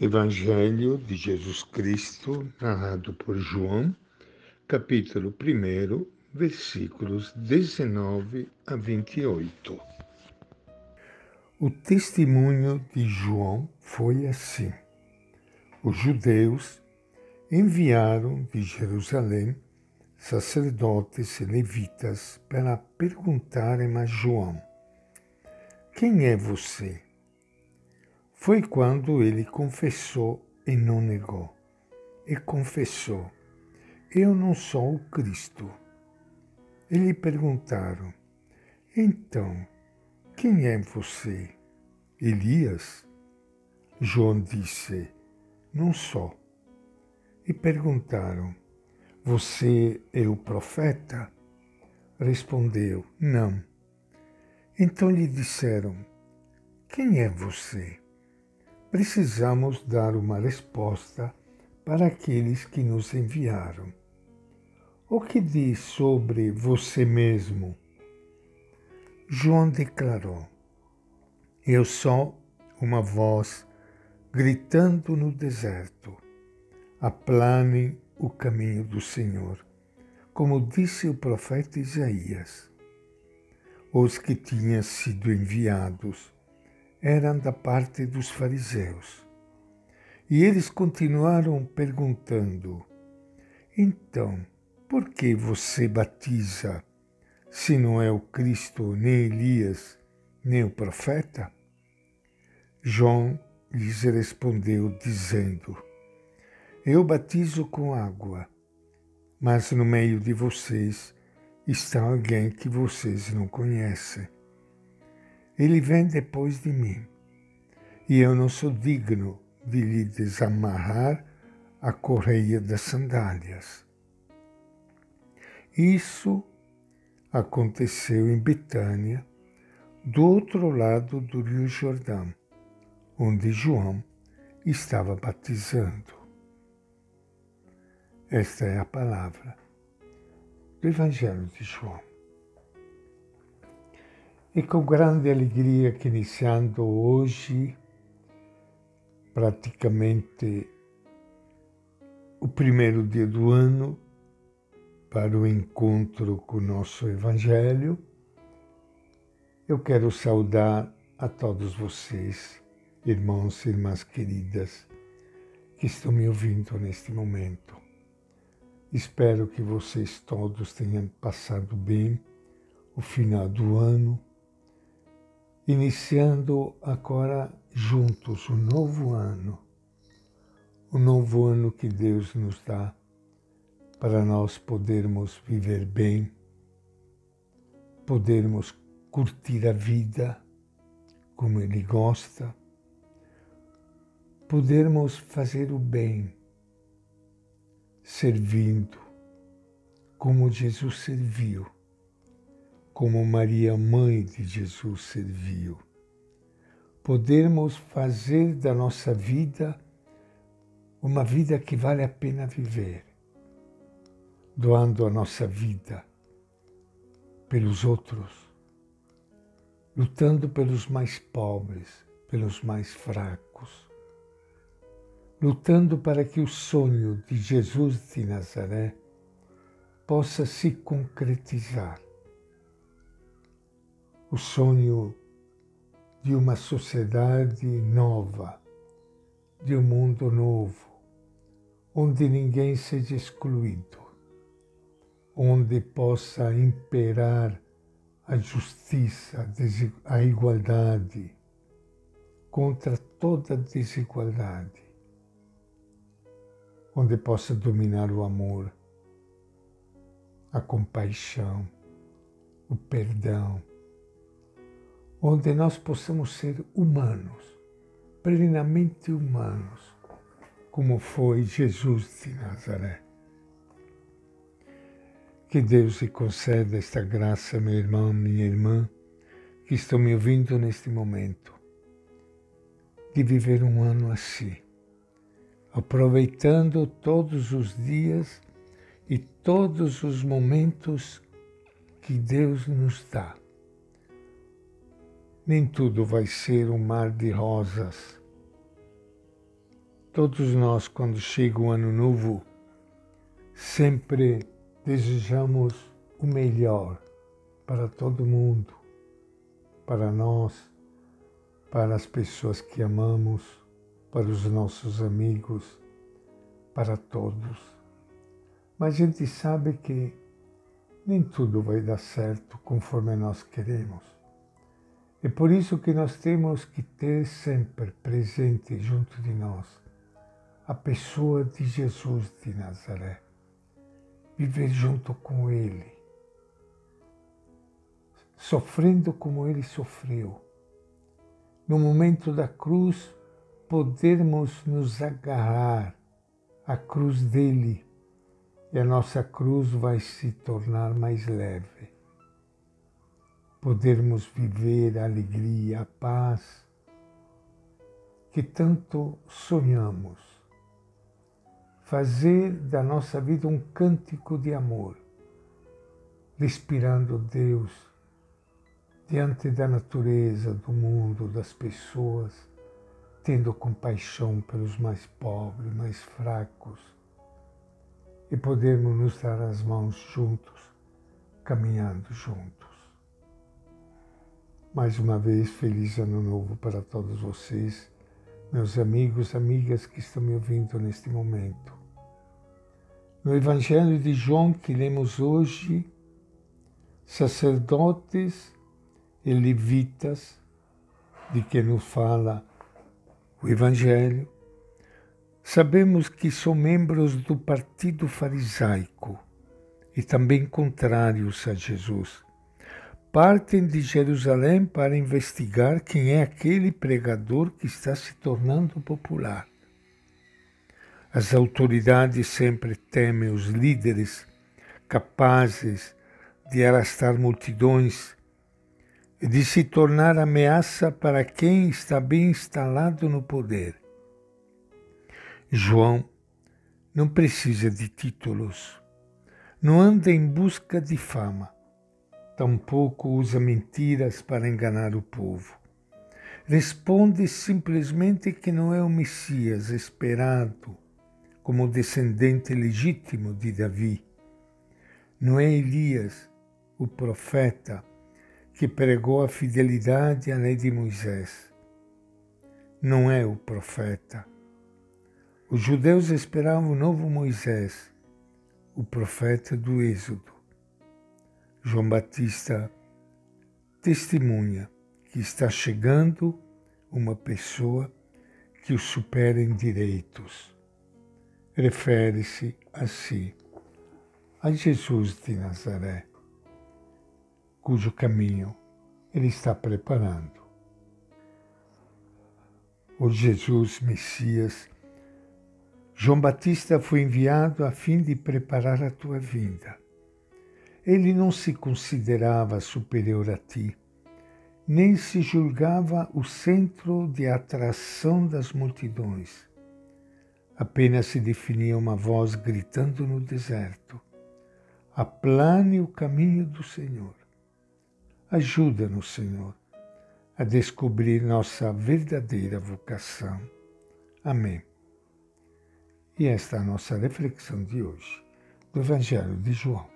Evangelho de Jesus Cristo, narrado por João, capítulo 1, versículos 19 a 28. O testemunho de João foi assim. Os judeus enviaram de Jerusalém sacerdotes e levitas para perguntarem a João: Quem é você? Foi quando ele confessou e não negou. E confessou: Eu não sou o Cristo. E lhe perguntaram: Então, quem é você? Elias? João disse: Não sou. E perguntaram: Você é o profeta? Respondeu: Não. Então lhe disseram: Quem é você? Precisamos dar uma resposta para aqueles que nos enviaram. O que diz sobre você mesmo? João declarou: Eu sou uma voz gritando no deserto: aplanem o caminho do Senhor, como disse o profeta Isaías. Os que tinham sido enviados eram da parte dos fariseus. E eles continuaram perguntando: Então, por que você batiza se não é o Cristo, nem Elias, nem o profeta? João lhes respondeu, dizendo: Eu batizo com água, mas no meio de vocês está alguém que vocês não conhecem ele vem depois de mim, e eu não sou digno de lhe desamarrar a correia das sandálias. Isso aconteceu em Betânia, do outro lado do Rio Jordão, onde João estava batizando. Esta é a palavra do Evangelho de João. E com grande alegria que iniciando hoje, praticamente o primeiro dia do ano, para o encontro com o nosso Evangelho, eu quero saudar a todos vocês, irmãos e irmãs queridas, que estão me ouvindo neste momento. Espero que vocês todos tenham passado bem o final do ano iniciando agora juntos o novo ano, o novo ano que Deus nos dá para nós podermos viver bem, podermos curtir a vida como Ele gosta, podermos fazer o bem, servindo como Jesus serviu como Maria, mãe de Jesus, serviu. Podermos fazer da nossa vida uma vida que vale a pena viver, doando a nossa vida pelos outros, lutando pelos mais pobres, pelos mais fracos, lutando para que o sonho de Jesus de Nazaré possa se concretizar o sonho de uma sociedade nova, de um mundo novo, onde ninguém seja excluído, onde possa imperar a justiça, a igualdade, contra toda desigualdade, onde possa dominar o amor, a compaixão, o perdão onde nós possamos ser humanos, plenamente humanos, como foi Jesus de Nazaré. Que Deus lhe conceda esta graça, meu irmão, minha irmã, que estão me ouvindo neste momento, de viver um ano assim, aproveitando todos os dias e todos os momentos que Deus nos dá nem tudo vai ser um mar de rosas. Todos nós, quando chega o ano novo, sempre desejamos o melhor para todo mundo, para nós, para as pessoas que amamos, para os nossos amigos, para todos. Mas a gente sabe que nem tudo vai dar certo conforme nós queremos. É por isso que nós temos que ter sempre presente junto de nós a pessoa de Jesus de Nazaré, viver junto com Ele, sofrendo como Ele sofreu. No momento da cruz, podermos nos agarrar à cruz dele e a nossa cruz vai se tornar mais leve. Podermos viver a alegria, a paz que tanto sonhamos fazer da nossa vida um cântico de amor, respirando Deus diante da natureza, do mundo, das pessoas, tendo compaixão pelos mais pobres, mais fracos, e podermos nos dar as mãos juntos, caminhando juntos. Mais uma vez, feliz ano novo para todos vocês meus amigos, amigas que estão me ouvindo neste momento. No Evangelho de João que lemos hoje, sacerdotes e levitas, de que nos fala o Evangelho, sabemos que são membros do partido farisaico e também contrários a Jesus partem de Jerusalém para investigar quem é aquele pregador que está se tornando popular. As autoridades sempre temem os líderes capazes de arrastar multidões e de se tornar ameaça para quem está bem instalado no poder. João não precisa de títulos, não anda em busca de fama tampouco usa mentiras para enganar o povo. Responde simplesmente que não é o Messias esperado como descendente legítimo de Davi. Não é Elias, o profeta, que pregou a fidelidade à lei de Moisés. Não é o profeta. Os judeus esperavam o novo Moisés, o profeta do Êxodo. João Batista testemunha que está chegando uma pessoa que o supera em direitos. Refere-se a si, a Jesus de Nazaré, cujo caminho ele está preparando. O Jesus Messias, João Batista foi enviado a fim de preparar a tua vinda ele não se considerava superior a ti, nem se julgava o centro de atração das multidões. Apenas se definia uma voz gritando no deserto: Aplane o caminho do Senhor. Ajuda-nos, Senhor, a descobrir nossa verdadeira vocação. Amém. E esta é a nossa reflexão de hoje, do Evangelho de João.